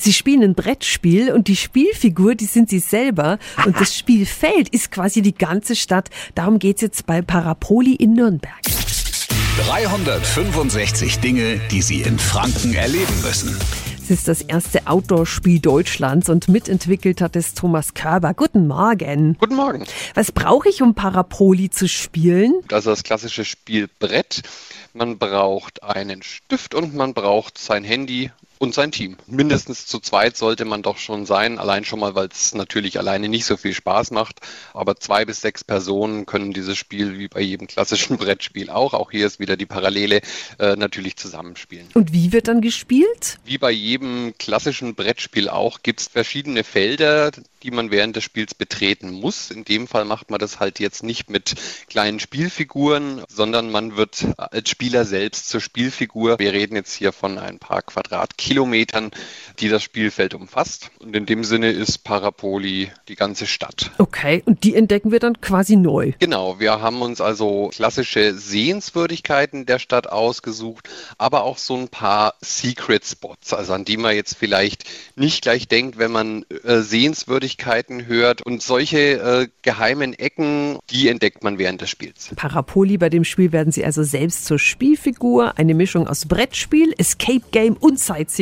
Sie spielen ein Brettspiel und die Spielfigur, die sind sie selber. Und das Spielfeld ist quasi die ganze Stadt. Darum geht's jetzt bei Parapoli in Nürnberg. 365 Dinge, die Sie in Franken erleben müssen. Es ist das erste Outdoor-Spiel Deutschlands und mitentwickelt hat es Thomas Körber. Guten Morgen. Guten Morgen. Was brauche ich, um Parapoli zu spielen? Also das klassische Spiel Brett. Man braucht einen Stift und man braucht sein Handy und sein Team. Mindestens zu zweit sollte man doch schon sein, allein schon mal, weil es natürlich alleine nicht so viel Spaß macht. Aber zwei bis sechs Personen können dieses Spiel wie bei jedem klassischen Brettspiel auch, auch hier ist wieder die Parallele, äh, natürlich zusammenspielen. Und wie wird dann gespielt? Wie bei jedem klassischen Brettspiel auch gibt es verschiedene Felder, die man während des Spiels betreten muss. In dem Fall macht man das halt jetzt nicht mit kleinen Spielfiguren, sondern man wird als Spieler selbst zur Spielfigur. Wir reden jetzt hier von ein paar Quadratkilometern Kilometern, die das Spielfeld umfasst. Und in dem Sinne ist Parapoli die ganze Stadt. Okay, und die entdecken wir dann quasi neu. Genau, wir haben uns also klassische Sehenswürdigkeiten der Stadt ausgesucht, aber auch so ein paar Secret Spots, also an die man jetzt vielleicht nicht gleich denkt, wenn man äh, Sehenswürdigkeiten hört. Und solche äh, geheimen Ecken, die entdeckt man während des Spiels. Parapoli, bei dem Spiel werden Sie also selbst zur Spielfigur. Eine Mischung aus Brettspiel, Escape Game und Sightseeing.